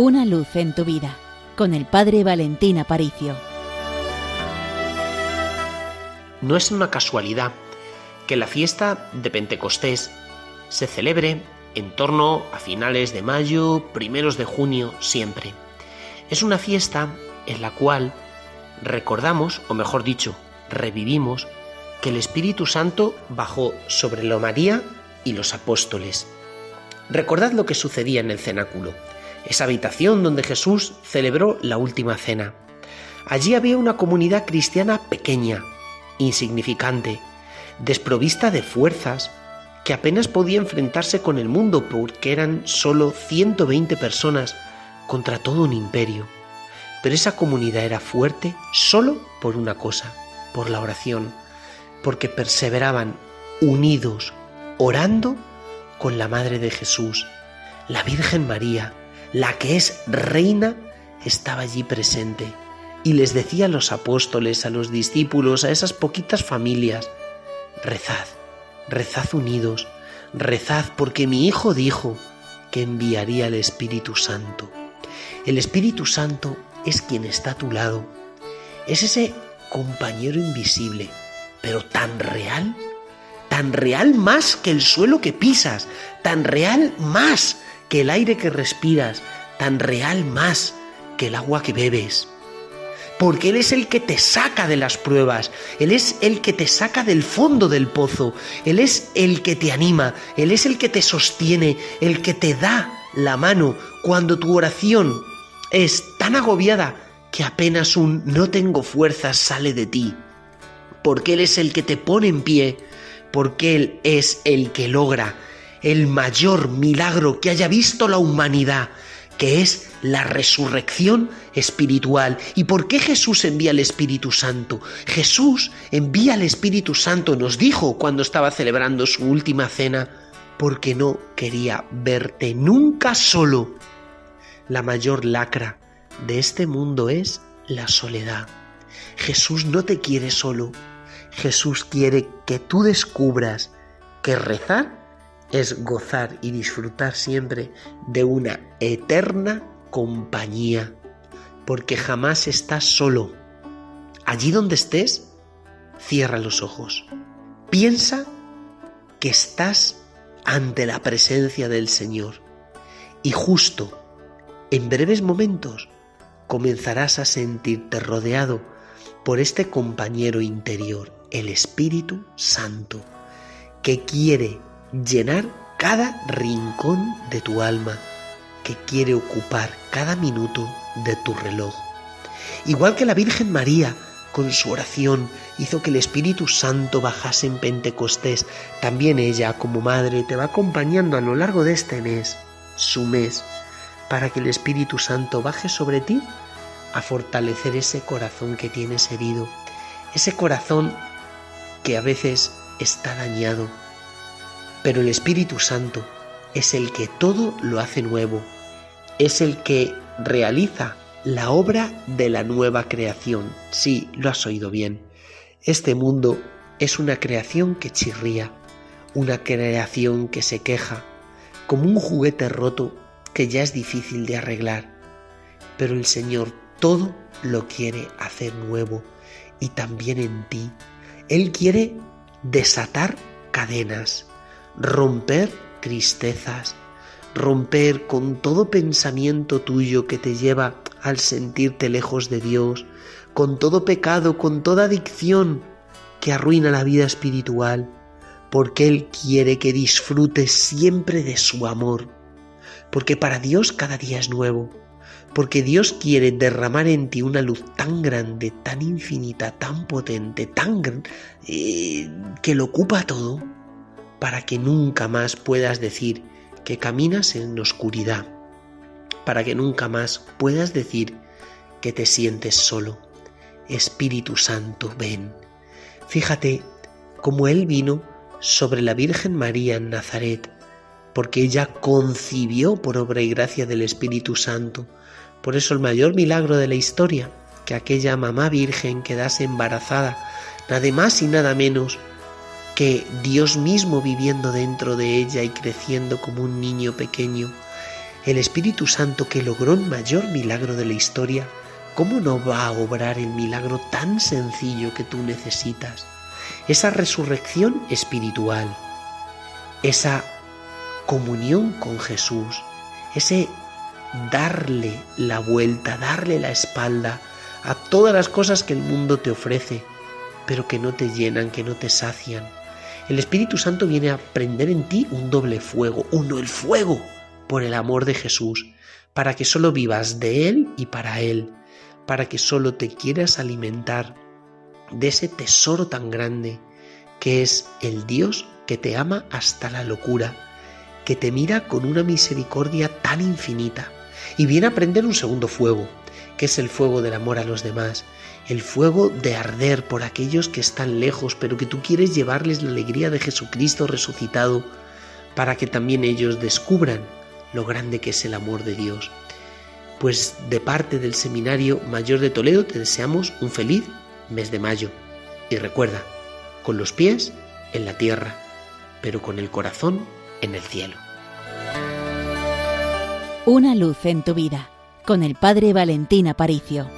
Una luz en tu vida con el Padre Valentín Aparicio. No es una casualidad que la fiesta de Pentecostés se celebre en torno a finales de mayo, primeros de junio, siempre. Es una fiesta en la cual recordamos, o mejor dicho, revivimos, que el Espíritu Santo bajó sobre la María y los apóstoles. Recordad lo que sucedía en el cenáculo, esa habitación donde Jesús celebró la última cena. Allí había una comunidad cristiana pequeña, insignificante, desprovista de fuerzas, que apenas podía enfrentarse con el mundo porque eran solo 120 personas contra todo un imperio. Pero esa comunidad era fuerte solo por una cosa, por la oración, porque perseveraban unidos, orando con la Madre de Jesús. La Virgen María, la que es reina, estaba allí presente y les decía a los apóstoles, a los discípulos, a esas poquitas familias, rezad, rezad unidos, rezad porque mi Hijo dijo que enviaría el Espíritu Santo. El Espíritu Santo es quien está a tu lado, es ese compañero invisible, pero tan real, tan real más que el suelo que pisas, tan real más que el aire que respiras, tan real más que el agua que bebes. Porque Él es el que te saca de las pruebas, Él es el que te saca del fondo del pozo, Él es el que te anima, Él es el que te sostiene, el que te da la mano cuando tu oración es tan agobiada que apenas un no tengo fuerzas sale de ti, porque Él es el que te pone en pie, porque Él es el que logra el mayor milagro que haya visto la humanidad, que es la resurrección espiritual. ¿Y por qué Jesús envía el Espíritu Santo? Jesús envía el Espíritu Santo, nos dijo cuando estaba celebrando su última cena, porque no quería verte nunca solo. La mayor lacra de este mundo es la soledad. Jesús no te quiere solo. Jesús quiere que tú descubras que rezar es gozar y disfrutar siempre de una eterna compañía, porque jamás estás solo. Allí donde estés, cierra los ojos. Piensa que estás ante la presencia del Señor y justo en breves momentos comenzarás a sentirte rodeado por este compañero interior, el Espíritu Santo, que quiere llenar cada rincón de tu alma, que quiere ocupar cada minuto de tu reloj. Igual que la Virgen María, con su oración, hizo que el Espíritu Santo bajase en Pentecostés, también ella, como madre, te va acompañando a lo largo de este mes, su mes, para que el Espíritu Santo baje sobre ti a fortalecer ese corazón que tienes herido, ese corazón que a veces está dañado, pero el Espíritu Santo es el que todo lo hace nuevo, es el que realiza la obra de la nueva creación. Sí, lo has oído bien. Este mundo es una creación que chirría, una creación que se queja, como un juguete roto que ya es difícil de arreglar. Pero el Señor todo lo quiere hacer nuevo y también en ti. Él quiere desatar cadenas, romper tristezas, romper con todo pensamiento tuyo que te lleva al sentirte lejos de Dios, con todo pecado, con toda adicción que arruina la vida espiritual, porque Él quiere que disfrutes siempre de su amor, porque para Dios cada día es nuevo, porque Dios quiere derramar en ti una luz tan grande, tan infinita, tan potente, tan eh, que lo ocupa todo para que nunca más puedas decir que caminas en oscuridad, para que nunca más puedas decir que te sientes solo. Espíritu Santo, ven. Fíjate cómo Él vino sobre la Virgen María en Nazaret, porque ella concibió por obra y gracia del Espíritu Santo. Por eso el mayor milagro de la historia, que aquella mamá virgen quedase embarazada, nada más y nada menos que Dios mismo viviendo dentro de ella y creciendo como un niño pequeño, El Espíritu Santo que logró el mayor milagro de la historia, ¿cómo no va a obrar el milagro tan sencillo que tú necesitas? Esa resurrección espiritual, esa comunión con Jesús, ese darle la vuelta, darle la espalda a todas las cosas que el mundo te ofrece, pero que no te llenan, que no te sacian. El Espíritu Santo viene a prender en ti un doble fuego, uno el fuego por el amor de Jesús, para que solo vivas de Él y para Él, para que solo te quieras alimentar de ese tesoro tan grande que es el Dios que te ama hasta la locura, que te mira con una misericordia tan infinita. Y viene a prender un segundo fuego, que es el fuego del amor a los demás, el fuego de arder por aquellos que están lejos, pero que tú quieres llevarles la alegría de Jesucristo resucitado, para que también ellos descubran lo grande que es el amor de Dios. Pues de parte del Seminario Mayor de Toledo te deseamos un feliz mes de mayo. Y recuerda, con los pies en la tierra, pero con el corazón en el cielo. Una luz en tu vida, con el Padre Valentín Aparicio.